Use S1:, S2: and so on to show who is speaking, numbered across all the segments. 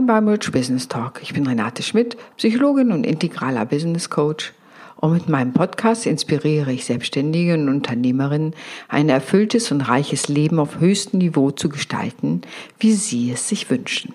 S1: Moin beim Rich Business Talk. Ich bin Renate Schmidt, Psychologin und integraler Business Coach. Und mit meinem Podcast inspiriere ich Selbstständige und Unternehmerinnen, ein erfülltes und reiches Leben auf höchstem Niveau zu gestalten, wie sie es sich wünschen.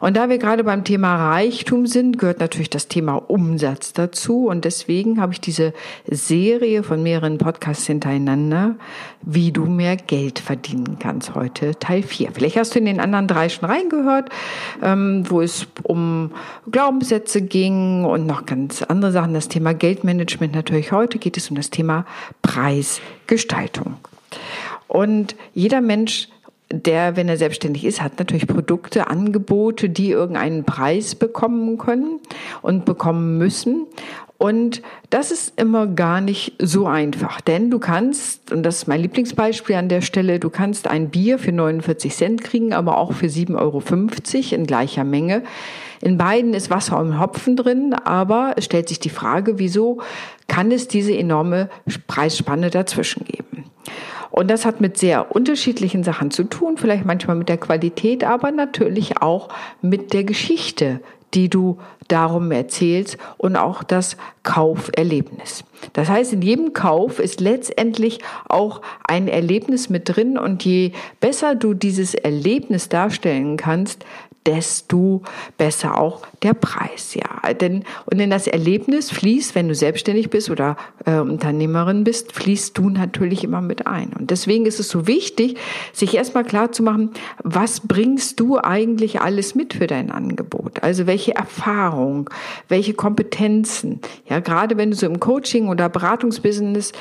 S1: Und da wir gerade beim Thema Reichtum sind, gehört natürlich das Thema Umsatz dazu. Und deswegen habe ich diese Serie von mehreren Podcasts hintereinander, wie du mehr Geld verdienen kannst, heute Teil 4. Vielleicht hast du in den anderen drei schon reingehört, ähm, wo es um Glaubenssätze ging und noch ganz andere Sachen. Das Thema Geldmanagement natürlich. Heute geht es um das Thema Preisgestaltung. Und jeder Mensch der, wenn er selbstständig ist, hat natürlich Produkte, Angebote, die irgendeinen Preis bekommen können und bekommen müssen. Und das ist immer gar nicht so einfach, denn du kannst, und das ist mein Lieblingsbeispiel an der Stelle, du kannst ein Bier für 49 Cent kriegen, aber auch für 7,50 Euro in gleicher Menge. In beiden ist Wasser und Hopfen drin, aber es stellt sich die Frage, wieso kann es diese enorme Preisspanne dazwischen geben? Und das hat mit sehr unterschiedlichen Sachen zu tun, vielleicht manchmal mit der Qualität, aber natürlich auch mit der Geschichte, die du darum erzählst und auch das Kauferlebnis. Das heißt, in jedem Kauf ist letztendlich auch ein Erlebnis mit drin und je besser du dieses Erlebnis darstellen kannst, desto besser auch der Preis. Ja, denn und in das Erlebnis fließt, wenn du selbstständig bist oder äh, Unternehmerin bist, fließt du natürlich immer mit ein. Und deswegen ist es so wichtig, sich erstmal klar zu machen, was bringst du eigentlich alles mit für dein Angebot? Also welche Erfahrung, welche Kompetenzen? Ja, gerade wenn du so im Coaching oder Beratungsbusiness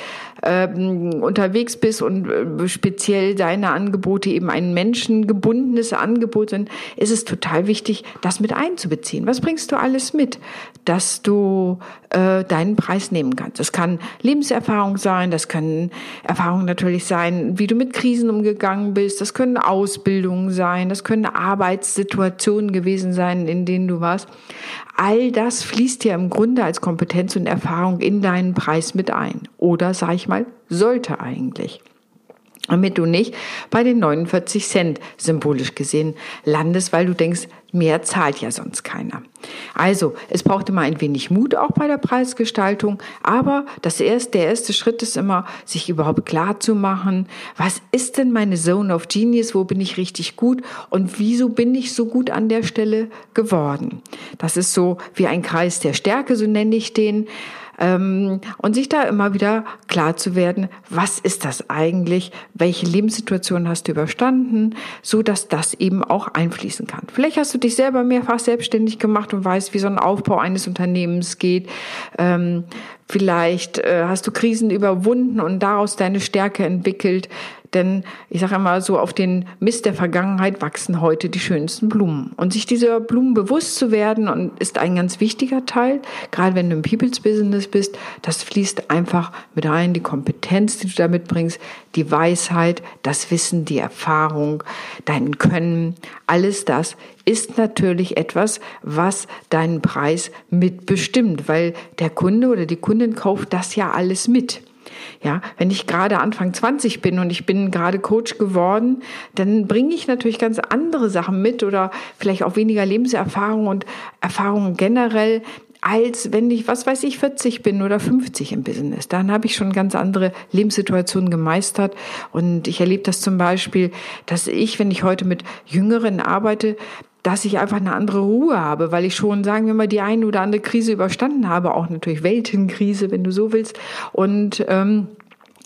S1: ähm, unterwegs bist und äh, speziell deine Angebote eben ein menschengebundenes Angebot sind, ist es total wichtig, das mit einzubeziehen. Was bringst du alles mit, dass du äh, deinen Preis nehmen kannst? Das kann Lebenserfahrung sein, das können Erfahrungen natürlich sein, wie du mit Krisen umgegangen bist, das können Ausbildungen sein, das können Arbeitssituationen gewesen sein, in denen du warst. All das fließt ja im Grunde als Kompetenz und Erfahrung in deinen Preis mit ein. Oder, sag ich mal, sollte eigentlich damit du nicht bei den 49 Cent symbolisch gesehen landest, weil du denkst, mehr zahlt ja sonst keiner. Also, es braucht immer ein wenig Mut auch bei der Preisgestaltung, aber das erste, der erste Schritt ist immer, sich überhaupt klar zu machen, was ist denn meine Zone of Genius, wo bin ich richtig gut und wieso bin ich so gut an der Stelle geworden. Das ist so wie ein Kreis der Stärke, so nenne ich den. Ähm, und sich da immer wieder klar zu werden, was ist das eigentlich, welche Lebenssituation hast du überstanden, so dass das eben auch einfließen kann. Vielleicht hast du dich selber mehrfach selbstständig gemacht und weißt, wie so ein Aufbau eines Unternehmens geht. Ähm, vielleicht äh, hast du Krisen überwunden und daraus deine Stärke entwickelt. Denn ich sage immer so, auf den Mist der Vergangenheit wachsen heute die schönsten Blumen. Und sich dieser Blumen bewusst zu werden und ist ein ganz wichtiger Teil, gerade wenn du im People's Business bist, das fließt einfach mit rein, die Kompetenz, die du da mitbringst, die Weisheit, das Wissen, die Erfahrung, dein Können, alles das ist natürlich etwas, was deinen Preis mitbestimmt, weil der Kunde oder die Kundin kauft das ja alles mit. Ja, wenn ich gerade Anfang 20 bin und ich bin gerade Coach geworden, dann bringe ich natürlich ganz andere Sachen mit oder vielleicht auch weniger Lebenserfahrung und Erfahrungen generell als wenn ich, was weiß ich, 40 bin oder 50 im Business. Dann habe ich schon ganz andere Lebenssituationen gemeistert. Und ich erlebe das zum Beispiel, dass ich, wenn ich heute mit Jüngeren arbeite, dass ich einfach eine andere Ruhe habe, weil ich schon, sagen wir mal, die eine oder andere Krise überstanden habe, auch natürlich Weltenkrise, wenn du so willst. Und ähm,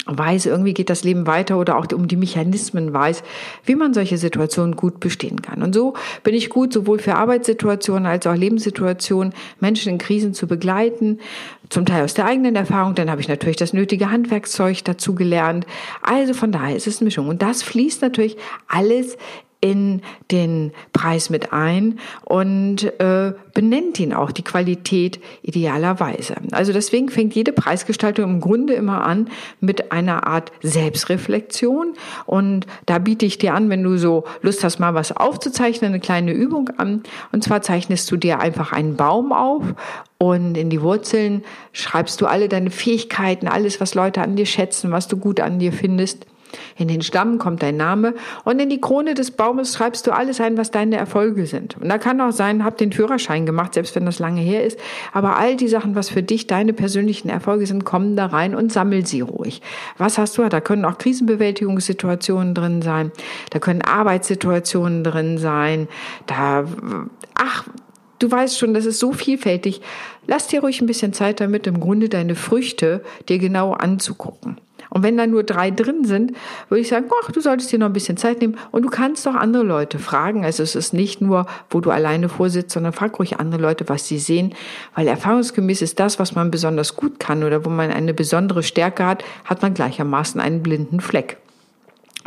S1: weiß, irgendwie geht das Leben weiter oder auch um die Mechanismen weiß, wie man solche Situationen gut bestehen kann. Und so bin ich gut, sowohl für Arbeitssituationen als auch Lebenssituationen, Menschen in Krisen zu begleiten, zum Teil aus der eigenen Erfahrung, dann habe ich natürlich das nötige Handwerkszeug dazu gelernt. Also von daher ist es eine Mischung. Und das fließt natürlich alles in den Preis mit ein und äh, benennt ihn auch die Qualität idealerweise. Also deswegen fängt jede Preisgestaltung im Grunde immer an mit einer Art Selbstreflexion und da biete ich dir an, wenn du so Lust hast, mal was aufzuzeichnen, eine kleine Übung an und zwar zeichnest du dir einfach einen Baum auf und in die Wurzeln schreibst du alle deine Fähigkeiten, alles, was Leute an dir schätzen, was du gut an dir findest In den Stamm kommt dein Name und in die Krone des Baumes schreibst du alles ein, was deine Erfolge sind. Und da kann auch sein, hab den Führerschein gemacht, selbst wenn das lange her ist. Aber all die Sachen, was für dich deine persönlichen Erfolge sind, kommen da rein und sammel sie ruhig. Was hast du? Da können auch Krisenbewältigungssituationen drin sein. Da können Arbeitssituationen drin sein. Da, ach, Du weißt schon, das ist so vielfältig. Lass dir ruhig ein bisschen Zeit damit, im Grunde deine Früchte dir genau anzugucken. Und wenn da nur drei drin sind, würde ich sagen, ach, du solltest dir noch ein bisschen Zeit nehmen und du kannst auch andere Leute fragen. Also es ist nicht nur, wo du alleine vorsitzt, sondern frag ruhig andere Leute, was sie sehen, weil erfahrungsgemäß ist das, was man besonders gut kann oder wo man eine besondere Stärke hat, hat man gleichermaßen einen blinden Fleck.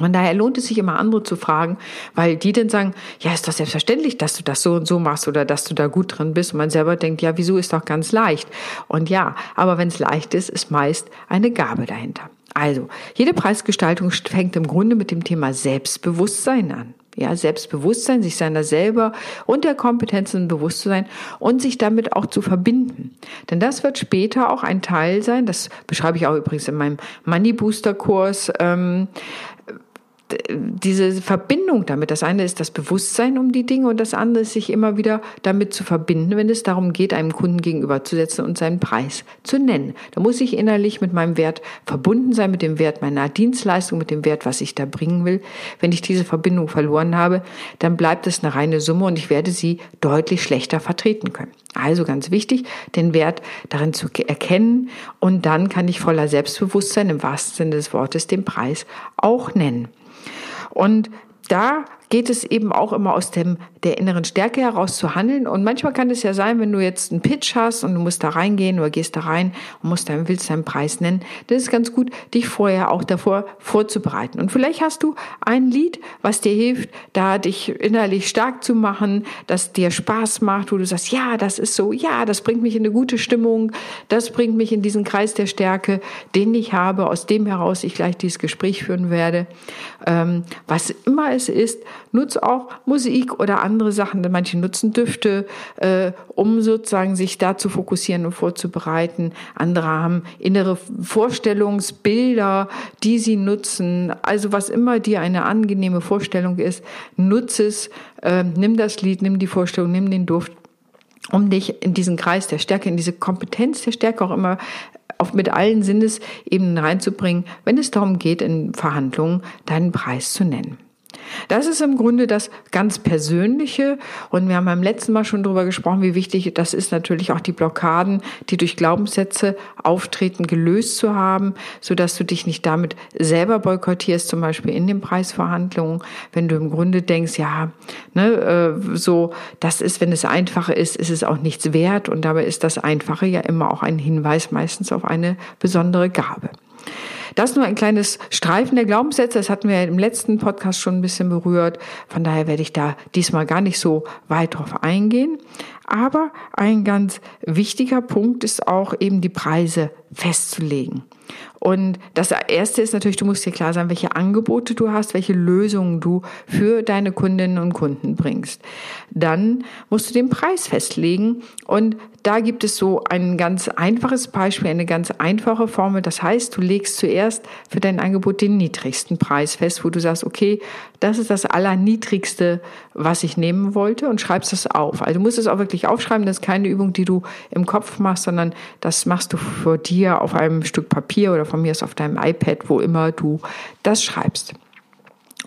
S1: Und daher lohnt es sich immer andere zu fragen, weil die dann sagen, ja, ist doch selbstverständlich, dass du das so und so machst oder dass du da gut drin bist. Und man selber denkt, ja, wieso ist doch ganz leicht. Und ja, aber wenn es leicht ist, ist meist eine Gabe dahinter. Also, jede Preisgestaltung fängt im Grunde mit dem Thema Selbstbewusstsein an. Ja, Selbstbewusstsein, sich seiner selber und der Kompetenzen bewusst zu sein und sich damit auch zu verbinden. Denn das wird später auch ein Teil sein, das beschreibe ich auch übrigens in meinem Money Booster Kurs, ähm, diese Verbindung damit. Das eine ist das Bewusstsein um die Dinge und das andere ist sich immer wieder damit zu verbinden, wenn es darum geht, einem Kunden gegenüberzusetzen und seinen Preis zu nennen. Da muss ich innerlich mit meinem Wert verbunden sein, mit dem Wert meiner Dienstleistung, mit dem Wert, was ich da bringen will. Wenn ich diese Verbindung verloren habe, dann bleibt es eine reine Summe und ich werde sie deutlich schlechter vertreten können. Also ganz wichtig, den Wert darin zu erkennen und dann kann ich voller Selbstbewusstsein im wahrsten Sinne des Wortes den Preis auch nennen. Und da geht es eben auch immer aus dem, der inneren Stärke heraus zu handeln. Und manchmal kann es ja sein, wenn du jetzt einen Pitch hast und du musst da reingehen oder gehst da rein und musst dann, willst deinen Preis nennen, dann ist es ganz gut, dich vorher auch davor vorzubereiten. Und vielleicht hast du ein Lied, was dir hilft, da dich innerlich stark zu machen, das dir Spaß macht, wo du sagst, ja, das ist so, ja, das bringt mich in eine gute Stimmung, das bringt mich in diesen Kreis der Stärke, den ich habe, aus dem heraus ich gleich dieses Gespräch führen werde. Ähm, was immer es ist, nutze auch Musik oder andere Sachen. Manche nutzen Düfte, äh, um sozusagen sich da zu fokussieren und vorzubereiten. Andere haben innere Vorstellungsbilder, die sie nutzen. Also was immer dir eine angenehme Vorstellung ist, nutze es, äh, nimm das Lied, nimm die Vorstellung, nimm den Duft um dich in diesen Kreis der Stärke, in diese Kompetenz der Stärke auch immer auf mit allen Sinnesebenen reinzubringen, wenn es darum geht, in Verhandlungen deinen Preis zu nennen. Das ist im Grunde das ganz Persönliche. Und wir haben beim letzten Mal schon darüber gesprochen, wie wichtig das ist, natürlich auch die Blockaden, die durch Glaubenssätze auftreten, gelöst zu haben, so dass du dich nicht damit selber boykottierst, zum Beispiel in den Preisverhandlungen, wenn du im Grunde denkst, ja, ne, äh, so, das ist, wenn es einfacher ist, ist es auch nichts wert. Und dabei ist das Einfache ja immer auch ein Hinweis meistens auf eine besondere Gabe. Das nur ein kleines Streifen der Glaubenssätze. Das hatten wir im letzten Podcast schon ein bisschen berührt. Von daher werde ich da diesmal gar nicht so weit drauf eingehen. Aber ein ganz wichtiger Punkt ist auch eben die Preise festzulegen. Und das erste ist natürlich, du musst dir klar sein, welche Angebote du hast, welche Lösungen du für deine Kundinnen und Kunden bringst. Dann musst du den Preis festlegen und da gibt es so ein ganz einfaches Beispiel, eine ganz einfache Formel. Das heißt, du legst zuerst für dein Angebot den niedrigsten Preis fest, wo du sagst, okay, das ist das allerniedrigste, was ich nehmen wollte und schreibst das auf. Also du musst es auch wirklich aufschreiben. Das ist keine Übung, die du im Kopf machst, sondern das machst du vor dir auf einem Stück Papier oder von mir aus auf deinem iPad, wo immer du das schreibst.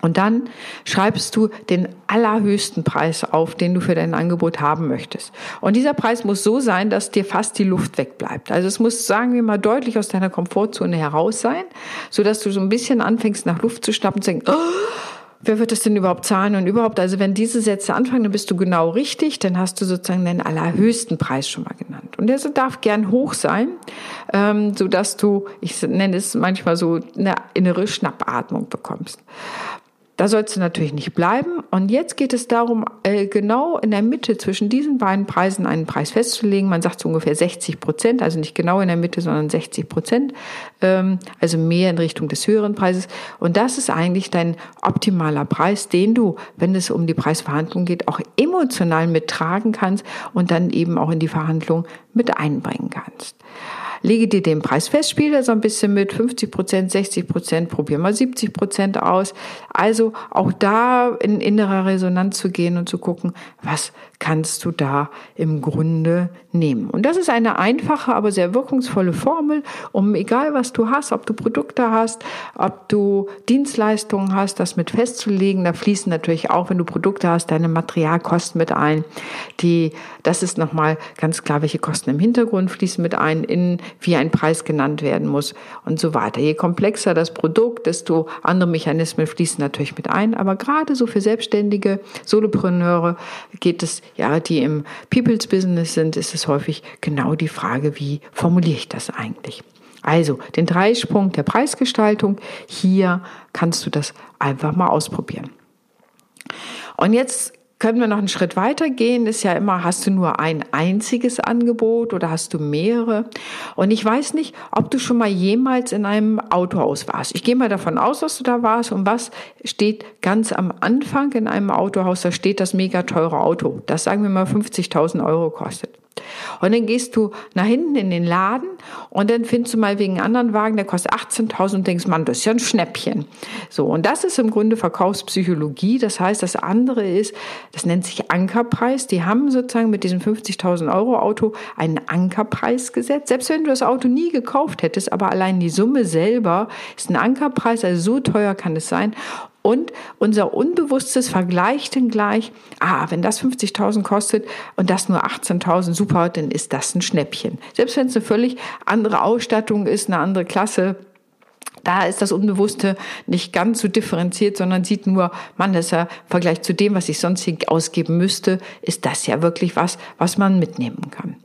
S1: Und dann schreibst du den allerhöchsten Preis auf, den du für dein Angebot haben möchtest. Und dieser Preis muss so sein, dass dir fast die Luft wegbleibt. Also es muss, sagen wir mal, deutlich aus deiner Komfortzone heraus sein, so dass du so ein bisschen anfängst, nach Luft zu schnappen und zu denken, oh, wer wird das denn überhaupt zahlen und überhaupt, also wenn diese Sätze anfangen, dann bist du genau richtig, dann hast du sozusagen den allerhöchsten Preis schon mal genannt. Und der darf gern hoch sein, ähm, so dass du, ich nenne es manchmal so, eine innere Schnappatmung bekommst. Da sollst du natürlich nicht bleiben. Und jetzt geht es darum, äh, genau in der Mitte zwischen diesen beiden Preisen einen Preis festzulegen. Man sagt so ungefähr 60 Prozent, also nicht genau in der Mitte, sondern 60 Prozent, ähm, also mehr in Richtung des höheren Preises. Und das ist eigentlich dein optimaler Preis, den du, wenn es um die Preisverhandlung geht, auch emotional mittragen kannst und dann eben auch in die Verhandlung mit einbringen kannst. Lege dir den Preis fest, spiele so ein bisschen mit 50 Prozent, 60 Prozent, probier mal 70 Prozent aus. Also auch da in innerer Resonanz zu gehen und zu gucken, was kannst du da im Grunde nehmen. Und das ist eine einfache, aber sehr wirkungsvolle Formel, um egal was du hast, ob du Produkte hast, ob du Dienstleistungen hast, das mit festzulegen. Da fließen natürlich auch, wenn du Produkte hast, deine Materialkosten mit ein. Die, das ist nochmal ganz klar, welche Kosten im Hintergrund fließen mit ein, in wie ein Preis genannt werden muss und so weiter. Je komplexer das Produkt, desto andere Mechanismen fließen natürlich mit ein. Aber gerade so für Selbstständige, Solopreneure geht es ja, die im People's Business sind, ist es häufig genau die Frage, wie formuliere ich das eigentlich? Also den Dreisprung der Preisgestaltung, hier kannst du das einfach mal ausprobieren. Und jetzt können wir noch einen Schritt weiter gehen. Ist ja immer, hast du nur ein einziges Angebot oder hast du mehrere? Und ich weiß nicht, ob du schon mal jemals in einem Autohaus warst. Ich gehe mal davon aus, dass du da warst. Und was steht ganz am Anfang in einem Autohaus? Da steht das mega teure Auto. Das sagen wir mal 50.000 Euro kostet. Und dann gehst du nach hinten in den Laden und dann findest du mal wegen anderen Wagen, der kostet 18.000 und denkst, Mann, das ist ja ein Schnäppchen. So. Und das ist im Grunde Verkaufspsychologie. Das heißt, das andere ist, das nennt sich Ankerpreis. Die haben sozusagen mit diesem 50.000 Euro Auto einen Ankerpreis gesetzt. Selbst wenn du das Auto nie gekauft hättest, aber allein die Summe selber ist ein Ankerpreis. Also so teuer kann es sein. Und unser Unbewusstes vergleicht dann gleich, ah, wenn das 50.000 kostet und das nur 18.000, super, dann ist das ein Schnäppchen. Selbst wenn es eine völlig andere Ausstattung ist, eine andere Klasse, da ist das Unbewusste nicht ganz so differenziert, sondern sieht nur, man, das ist ja im Vergleich zu dem, was ich sonst ausgeben müsste, ist das ja wirklich was, was man mitnehmen kann.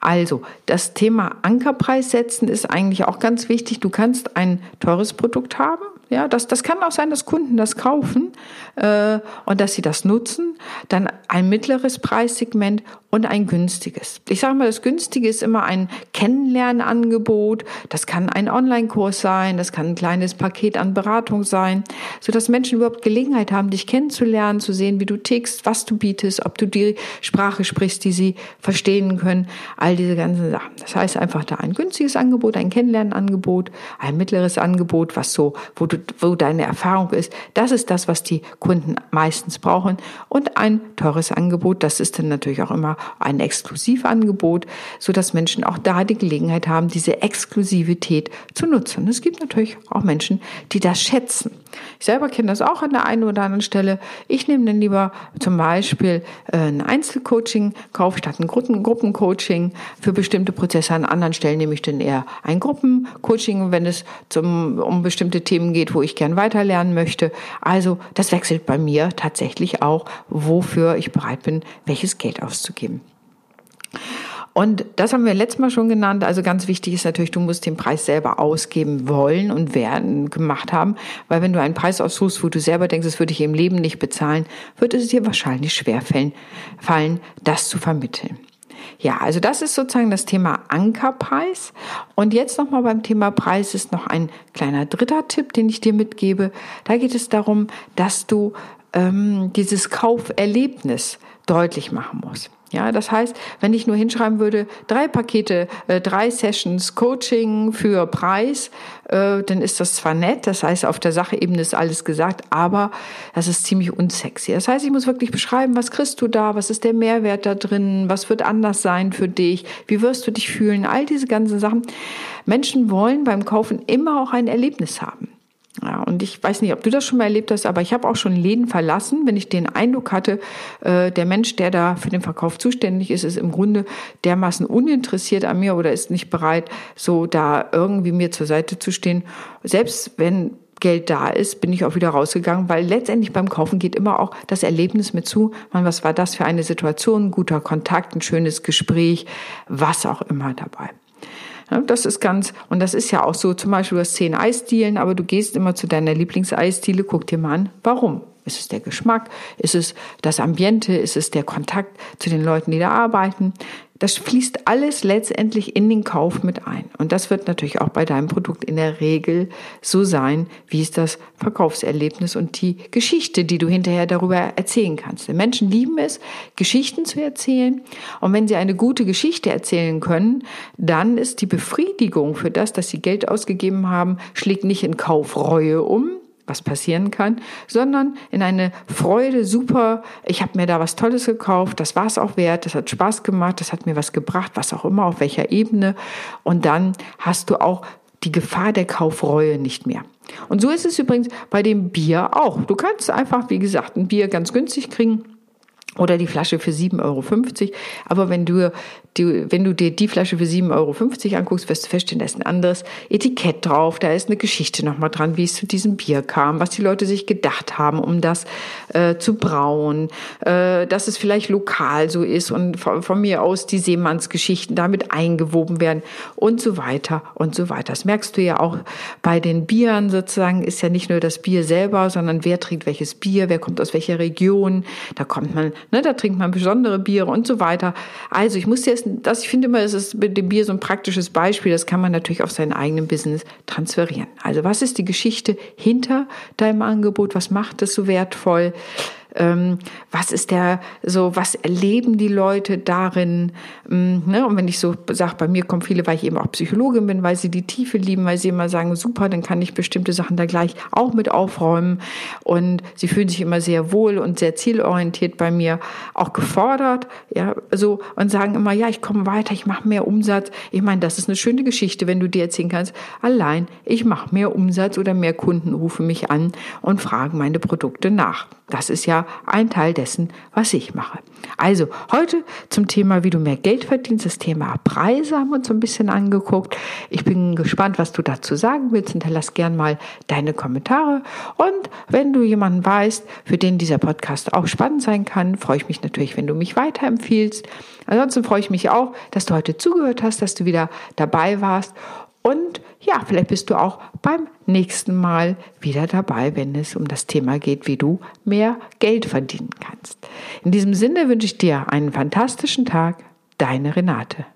S1: Also, das Thema Ankerpreis setzen ist eigentlich auch ganz wichtig. Du kannst ein teures Produkt haben, ja, das, das kann auch sein, dass Kunden das kaufen und dass sie das nutzen. Dann ein mittleres Preissegment und ein günstiges. Ich sage mal, das günstige ist immer ein Kennenlernangebot. Das kann ein Online-Kurs sein, das kann ein kleines Paket an Beratung sein, so dass Menschen überhaupt Gelegenheit haben, dich kennenzulernen, zu sehen, wie du tickst, was du bietest, ob du die Sprache sprichst, die sie verstehen können, all diese ganzen Sachen. Das heißt einfach da ein günstiges Angebot, ein Kennenlernangebot, ein mittleres Angebot, was so, wo du wo deine Erfahrung ist. Das ist das, was die Kunden meistens brauchen. Und ein teures Angebot, das ist dann natürlich auch immer ein Exklusivangebot, so dass Menschen auch da die Gelegenheit haben, diese Exklusivität zu nutzen. Es gibt natürlich auch Menschen, die das schätzen. Ich selber kenne das auch an der einen oder anderen Stelle. Ich nehme dann lieber zum Beispiel äh, ein Einzelcoaching, kaufe statt ein Gruppencoaching für bestimmte Prozesse. An anderen Stellen nehme ich dann eher ein Gruppencoaching, wenn es zum, um bestimmte Themen geht, wo ich gern weiterlernen möchte. Also das wechselt bei mir tatsächlich auch, wofür ich bereit bin, welches Geld auszugeben. Und das haben wir letztes Mal schon genannt. Also ganz wichtig ist natürlich, du musst den Preis selber ausgeben wollen und werden gemacht haben. Weil wenn du einen Preis aussuchst, wo du selber denkst, das würde ich im Leben nicht bezahlen, wird es dir wahrscheinlich schwer fallen, das zu vermitteln. Ja, also das ist sozusagen das Thema Ankerpreis. Und jetzt nochmal beim Thema Preis ist noch ein kleiner dritter Tipp, den ich dir mitgebe. Da geht es darum, dass du ähm, dieses Kauferlebnis deutlich machen musst. Ja, das heißt, wenn ich nur hinschreiben würde, drei Pakete, äh, drei Sessions Coaching für Preis, äh, dann ist das zwar nett, das heißt, auf der Sachebene ist alles gesagt, aber das ist ziemlich unsexy. Das heißt, ich muss wirklich beschreiben, was kriegst du da, was ist der Mehrwert da drin, was wird anders sein für dich, wie wirst du dich fühlen, all diese ganzen Sachen. Menschen wollen beim Kaufen immer auch ein Erlebnis haben. Ja, und ich weiß nicht, ob du das schon mal erlebt hast, aber ich habe auch schon Läden verlassen, wenn ich den Eindruck hatte, äh, der Mensch, der da für den Verkauf zuständig ist, ist im Grunde dermaßen uninteressiert an mir oder ist nicht bereit, so da irgendwie mir zur Seite zu stehen. Selbst wenn Geld da ist, bin ich auch wieder rausgegangen, weil letztendlich beim Kaufen geht immer auch das Erlebnis mit zu. Man, was war das für eine Situation? Guter Kontakt, ein schönes Gespräch, was auch immer dabei. Das ist ganz, und das ist ja auch so, zum Beispiel du hast zehn Eisdielen, aber du gehst immer zu deiner Lieblingseisdiele, guck dir mal an, warum? Ist es der Geschmack? Ist es das Ambiente? Ist es der Kontakt zu den Leuten, die da arbeiten? Das fließt alles letztendlich in den Kauf mit ein. Und das wird natürlich auch bei deinem Produkt in der Regel so sein, wie es das Verkaufserlebnis und die Geschichte, die du hinterher darüber erzählen kannst. Denn Menschen lieben es, Geschichten zu erzählen. Und wenn sie eine gute Geschichte erzählen können, dann ist die Befriedigung für das, dass sie Geld ausgegeben haben, schlägt nicht in Kaufreue um, was passieren kann, sondern in eine Freude, super, ich habe mir da was Tolles gekauft, das war es auch wert, das hat Spaß gemacht, das hat mir was gebracht, was auch immer, auf welcher Ebene. Und dann hast du auch die Gefahr der Kaufreue nicht mehr. Und so ist es übrigens bei dem Bier auch. Du kannst einfach, wie gesagt, ein Bier ganz günstig kriegen oder die Flasche für 7,50 Euro. Aber wenn du die, wenn du dir die Flasche für 7,50 Euro anguckst, wirst du feststellen, da ist ein anderes Etikett drauf, da ist eine Geschichte nochmal dran, wie es zu diesem Bier kam, was die Leute sich gedacht haben, um das äh, zu brauen, äh, dass es vielleicht lokal so ist und von, von mir aus die Seemannsgeschichten damit eingewoben werden und so weiter und so weiter. Das merkst du ja auch bei den Bieren sozusagen, ist ja nicht nur das Bier selber, sondern wer trinkt welches Bier, wer kommt aus welcher Region, da kommt man, ne, da trinkt man besondere Biere und so weiter. Also ich muss dir ist, das, ich finde immer, es ist mit dem Bier so ein praktisches Beispiel, das kann man natürlich auf seinen eigenen Business transferieren. Also was ist die Geschichte hinter deinem Angebot? Was macht es so wertvoll? Ähm, was ist der, so, was erleben die Leute darin? Ähm, ne? Und wenn ich so sage, bei mir kommen viele, weil ich eben auch Psychologin bin, weil sie die Tiefe lieben, weil sie immer sagen, super, dann kann ich bestimmte Sachen da gleich auch mit aufräumen. Und sie fühlen sich immer sehr wohl und sehr zielorientiert bei mir, auch gefordert, ja, so, und sagen immer, ja, ich komme weiter, ich mache mehr Umsatz. Ich meine, das ist eine schöne Geschichte, wenn du dir erzählen kannst, allein, ich mache mehr Umsatz oder mehr Kunden rufen mich an und fragen meine Produkte nach. Das ist ja ein Teil dessen, was ich mache. Also heute zum Thema, wie du mehr Geld verdienst. Das Thema Preise haben wir uns so ein bisschen angeguckt. Ich bin gespannt, was du dazu sagen willst. Hinterlass gern mal deine Kommentare. Und wenn du jemanden weißt, für den dieser Podcast auch spannend sein kann, freue ich mich natürlich, wenn du mich weiterempfiehlst. Ansonsten freue ich mich auch, dass du heute zugehört hast, dass du wieder dabei warst. Und ja, vielleicht bist du auch beim nächsten Mal wieder dabei, wenn es um das Thema geht, wie du mehr Geld verdienen kannst. In diesem Sinne wünsche ich dir einen fantastischen Tag. Deine Renate.